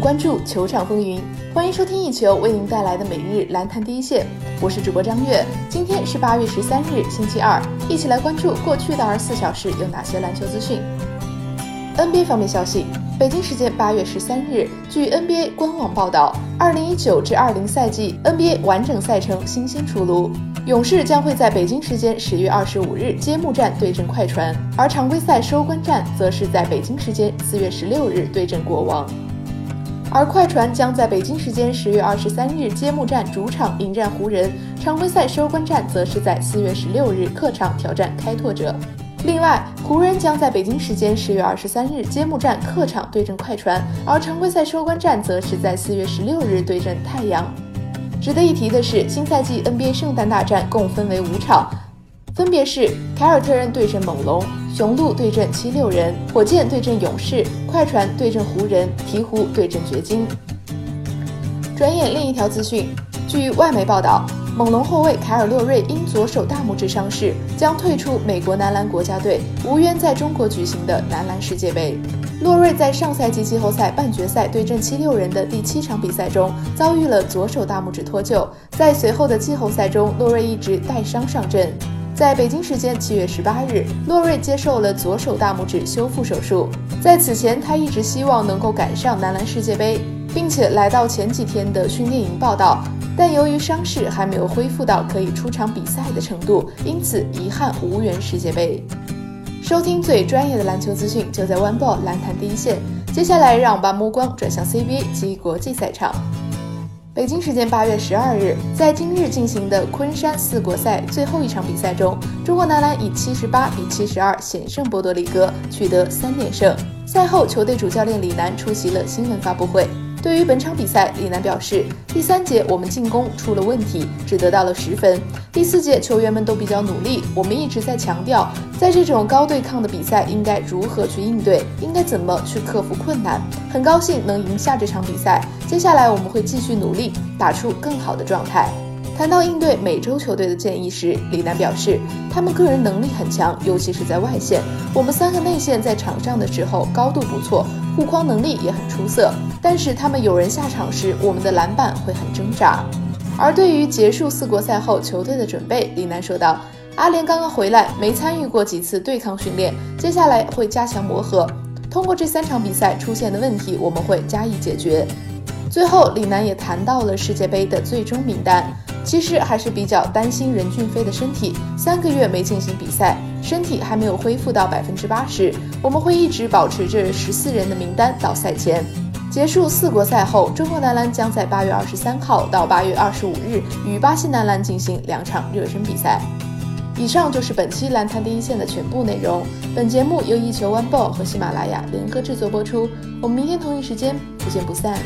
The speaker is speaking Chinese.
关注球场风云。欢迎收听一球为您带来的每日篮坛第一线，我是主播张悦。今天是八月十三日，星期二，一起来关注过去的二十四小时有哪些篮球资讯。NBA 方面消息，北京时间八月十三日，据 NBA 官网报道，二零一九至二零赛季 NBA 完整赛程新鲜出炉。勇士将会在北京时间十月二十五日揭幕战对阵快船，而常规赛收官战则是在北京时间四月十六日对阵国王。而快船将在北京时间十月二十三日揭幕战主场迎战湖人，常规赛收官战则是在四月十六日客场挑战开拓者。另外，湖人将在北京时间十月二十三日揭幕战客场对阵快船，而常规赛收官战则是在四月十六日对阵太阳。值得一提的是，新赛季 NBA 圣诞大战共分为五场，分别是凯尔特人对阵猛龙、雄鹿对阵七六人、火箭对阵勇士、快船对阵湖人、鹈鹕对阵掘金。转眼另一条资讯，据外媒报道，猛龙后卫凯尔洛瑞因左手大拇指伤势，将退出美国男篮国家队，无缘在中国举行的男篮世界杯。洛瑞在上赛季季后赛半决赛对阵七六人的第七场比赛中遭遇了左手大拇指脱臼，在随后的季后赛中，洛瑞一直带伤上阵。在北京时间七月十八日，洛瑞接受了左手大拇指修复手术。在此前，他一直希望能够赶上男篮世界杯，并且来到前几天的训练营报道，但由于伤势还没有恢复到可以出场比赛的程度，因此遗憾无缘世界杯。收听最专业的篮球资讯，就在 One Ball 篮坛第一线。接下来，让我们把目光转向 CBA 及国际赛场。北京时间八月十二日，在今日进行的昆山四国赛最后一场比赛中，中国男篮以七十八比七十二险胜波多黎各，取得三连胜。赛后，球队主教练李楠出席了新闻发布会。对于本场比赛，李楠表示，第三节我们进攻出了问题，只得到了十分。第四节球员们都比较努力，我们一直在强调，在这种高对抗的比赛应该如何去应对，应该怎么去克服困难。很高兴能赢下这场比赛，接下来我们会继续努力，打出更好的状态。谈到应对美洲球队的建议时，李楠表示，他们个人能力很强，尤其是在外线。我们三个内线在场上的时候高度不错，护框能力也很出色。但是他们有人下场时，我们的篮板会很挣扎。而对于结束四国赛后球队的准备，李楠说道：“阿联刚刚回来，没参与过几次对抗训练，接下来会加强磨合。通过这三场比赛出现的问题，我们会加以解决。”最后，李楠也谈到了世界杯的最终名单。其实还是比较担心任骏飞的身体，三个月没进行比赛，身体还没有恢复到百分之八十。我们会一直保持这十四人的名单到赛前结束四国赛后，中国男篮将在八月二十三号到八月二十五日与巴西男篮进行两场热身比赛。以上就是本期篮坛第一线的全部内容。本节目由一球 One Ball 和喜马拉雅联合制作播出。我们明天同一时间不见不散。